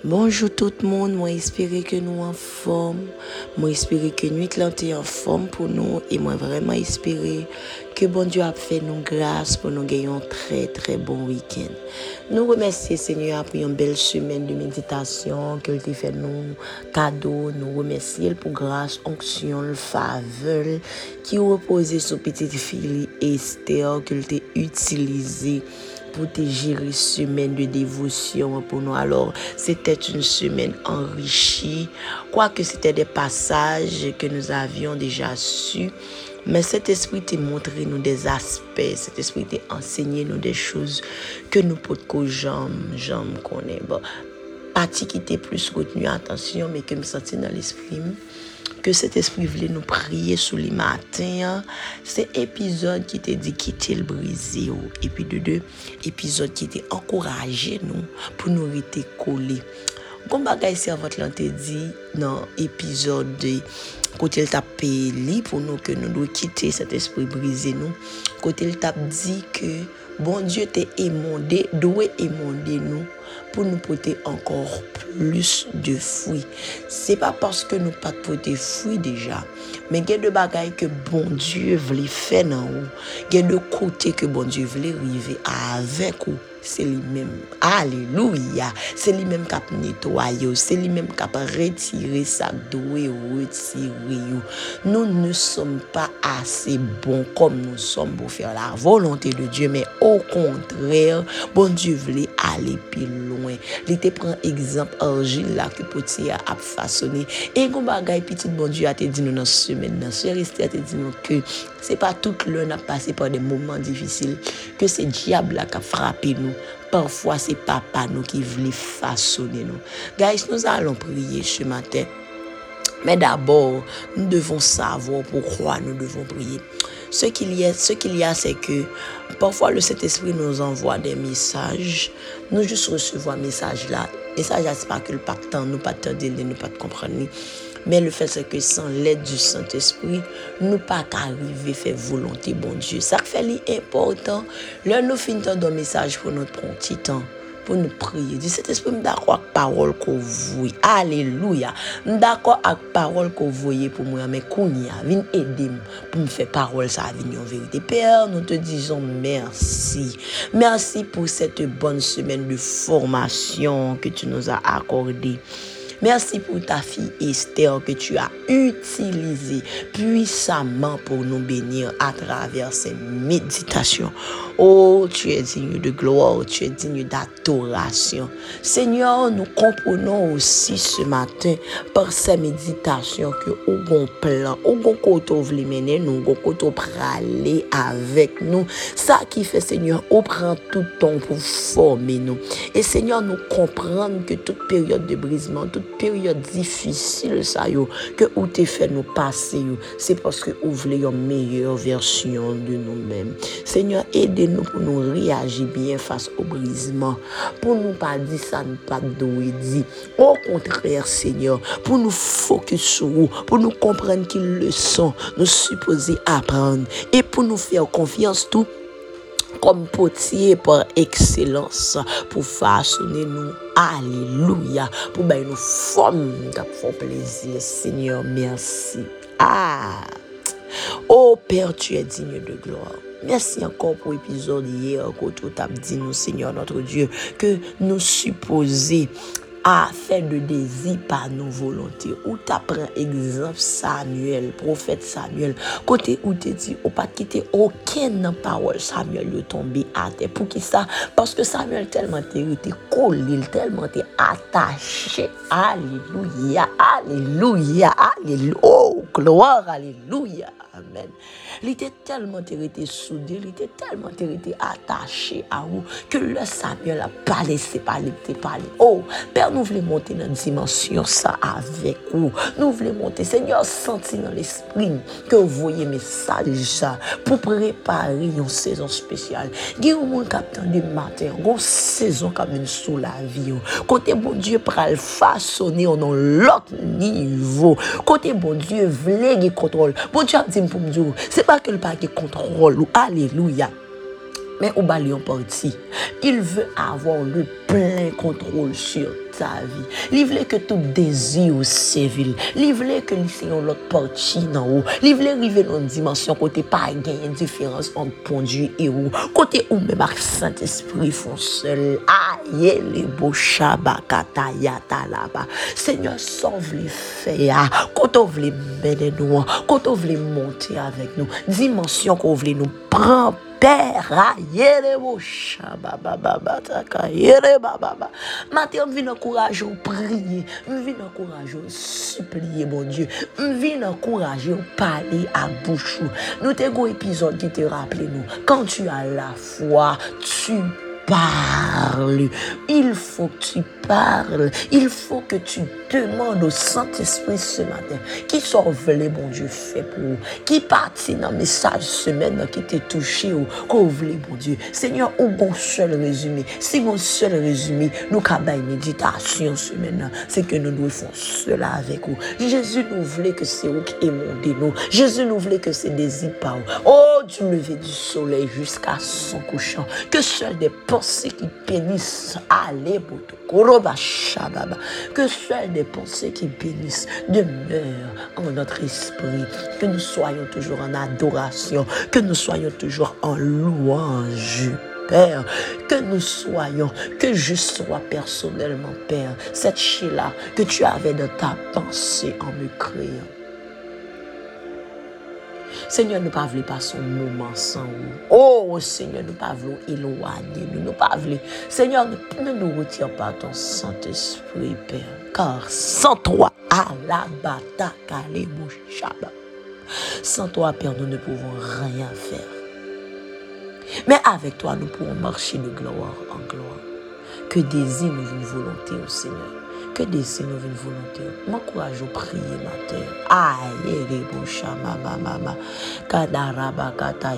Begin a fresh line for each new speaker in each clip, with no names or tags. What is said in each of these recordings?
Bonjou tout moun, mwen espere ke nou an form, mwen espere ke nou it lante an form pou nou, e mwen vreman espere ke bon Diyo ap fè nou grase pou nou genyon tre tre bon week-end. Nou remersi Seigneur pou yon bel semen de meditasyon, ke l te fè nou kado, nou remersi el pou grase, onksyon, l favel, ki ou repose sou petit fili ester, ke l te utilize. Pour te gérer semaine de dévotion pour nous. Alors, c'était une semaine enrichie, quoique c'était des passages que nous avions déjà su. Mais cet esprit t'a montré nous des aspects, cet esprit t'a enseigné nous des choses que nous pouvons jamais, jamais connaître. Bon, partie qui était plus retenu attention, mais que me sentais dans l'esprit Ke set espri vle nou priye sou li matin. Se epizod ki te di ki te l brize yo. Epi de de, epizod ki te ankoraje non, nou pou nou rete kole. Kon bagay servot lan te di nan epizod de kote l tap pe li pou nou ke nou dwe kite set espri brize nou. Kote l tap di ke bon Diyo te emonde, dwe emonde nou. Pour nous porter encore plus de fruits. C'est pas parce que nous pas porter fruits déjà, mais il y a de bagailles que bon Dieu voulait faire dans nous. Il y a de côtés que bon Dieu voulait arriver avec vous c'est lui-même. Alléluia. C'est lui-même qui a nettoyé, c'est lui-même qui a retiré sa douée, retiré. Nous ne sommes pas assez bons comme nous sommes pour faire la volonté de Dieu, mais au contraire, bon Dieu voulait aller plus lwen. Li te pren ekzamp anjil la ki poti ya ap fasoni. E kon bagay pitit bon diyo a te di nou nan semen nan. Se resti a te di nou ke se pa tout lè nan pase pa de mouman difisil. Ke se diab la ka frape nou. Parfwa se papa nou ki vli fasoni nou. Guys, nou alon priye che maten. Mais d'abord, nous devons savoir pourquoi nous devons prier. Ce qu'il y a, c'est que parfois le Saint-Esprit nous envoie des messages. Nous juste recevons un message là. Message là, c'est pas que le nous pas de nous pas de comprendre. Mais le fait c'est que sans l'aide du Saint-Esprit, nous pas qu'arriver faire volonté bon Dieu. Ça fait l'important. Là, nous finissons un message pour notre petit temps pour nous prier. Dis cet esprit, d'accord avec la parole que vous Alléluia. D'accord avec la parole que vous voyez pour moi, mais Kounia, viens aider pour me faire parole, ça venir en vérité. Père, nous te disons merci. Merci pour cette bonne semaine de formation que tu nous as accordée. Merci pour ta fille Esther que tu as utilisée puissamment pour nous bénir à travers ces méditations. Oh, tu es digne de gloire, tu es digne d'adoration. Seigneur, nous comprenons aussi ce matin par ces méditations que au bon plan, au bon côté vous mener nous, au côté aller avec nous. Ça qui fait, Seigneur, on prend tout le temps pour former nous. Et Seigneur, nous comprenons que toute période de brisement, toute période difficile, ça yo, que où t'es fait nous passer, c'est parce que vous voulez une meilleure version de nous-mêmes. Seigneur, aidez nous pour nous réagir bien face au brisement. Pour nous pas dire ça, nous pas dire. Au contraire, Seigneur, pour nous focus sur vous, pour nous comprendre qu'ils le sont, nous supposer apprendre et pour nous faire confiance tout comme potier par excellence pour façonner nous. Alléluia. Pour ben nous forme font plaisir. Seigneur, merci. Ah. Oh Père, tu es digne de gloire. Merci encore pour l'épisode hier, quand tu as dit nous, Seigneur notre Dieu, que nous supposer a fè de dezi pa nou volontè. Ou ta pren egzamp Samuel, profet Samuel, kote ou te di ou pat kite oken nan parol Samuel yo tombe ate. Pou ki sa? Paske Samuel telman te yote kolil, telman te atache. Aleluya, aleluya, aleluya, oh, gloar, aleluya, amen. Li te telman te yote soude, li te telman te yote atache a ou, ke le Samuel a pale se pale, te pale, oh, per nou voulons monter dans une dimension ça avec vous. Nous voulons monter, Seigneur, sentir dans l'esprit que vous voyez message ça pour préparer une saison spéciale. Il y a un captain de matin, une saison comme une sous la vie. Côté bon Dieu, le façonner on l'autre niveau. Côté bon Dieu, voulez contrôle. Bon Dieu a dit pour me dire, c'est pas que le pas contrôle. Alléluia. Mais au balion parti, il veut avoir le plein contrôle sur sa vi. Li vle ke tout dezi ou se vil. Li vle ke li se yon lot porti nan ou. Li vle rive nan dimensyon kote pa gen yon diferans an pondu e ou. Kote ou me mak Saint-Esprit fon sel. A ye le bo chabakata yata la ba. Senyor son vle fe ya. Kote ou vle mene nou an. Kote ou vle monte avek nou. Dimensyon ko vle nou pran pera. Yere bo chabababata ka. Yere bababa. Maten vina kou. Encourager prier, je encourager supplier mon Dieu, je viens encourager parler à bouche. Nous t'avons un épisode qui te rappelle nous, quand tu as la foi, tu parles. Il faut que tu parles. Il faut que tu demandes au Saint-Esprit ce matin qui sauve les bon Dieu fait pour vous. Qui partit dans le message semaine qui t'a touché ou qu'on voulait bon Dieu. Seigneur, au bon seul résumé. Si mon seul résumé, nous une méditation semaine, c'est que nous devons cela avec vous. Jésus nous voulait que c'est vous qui aimons nous. Jésus nous voulait que c'est des par Oh, du lever du soleil jusqu'à son couchant. Que seuls des pensées qui bénissent, que seuls des pensées qui bénissent demeurent en notre esprit. Que nous soyons toujours en adoration. Que nous soyons toujours en louange. Père, que nous soyons, que je sois personnellement, Père, cette chez-là que tu avais dans ta pensée en me créant. Seigneur, nous ne voulons pas son moment sans vous. Oh, Seigneur, nous ne voulons pas éloigner. Nous ne pas Seigneur, ne nous retire pas ton Saint-Esprit, Père. Car sans toi, à la bataille, sans toi, Père, nous ne pouvons rien faire. Mais avec toi, nous pouvons marcher de gloire en gloire. Que désire une volonté au Seigneur que désire nos une volonté. M'encourage à prier matin. Aïe, shama mama. Kadaraba kata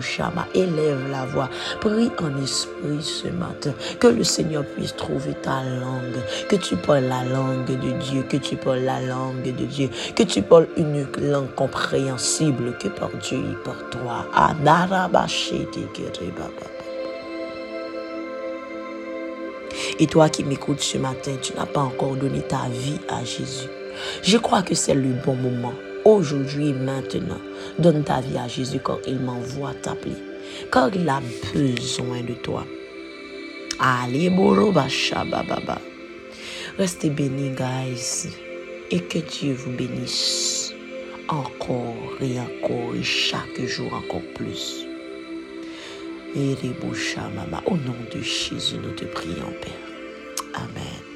shama. Élève la voix. Prie en esprit ce matin. Que le Seigneur puisse trouver ta langue. Que tu parles la langue de Dieu. Que tu parles la langue de Dieu. Que tu parles une langue compréhensible que par Dieu et par toi. Adaraba shete baba. Et toi qui m'écoutes ce matin, tu n'as pas encore donné ta vie à Jésus. Je crois que c'est le bon moment. Aujourd'hui et maintenant, donne ta vie à Jésus quand il m'envoie t'appeler. Car il a besoin de toi. Allez, baba. Restez bénis, guys. Et que Dieu vous bénisse encore et encore et chaque jour encore plus. Et les bouchas, maman. Au nom de Jésus, nous te prions, Père. Amen.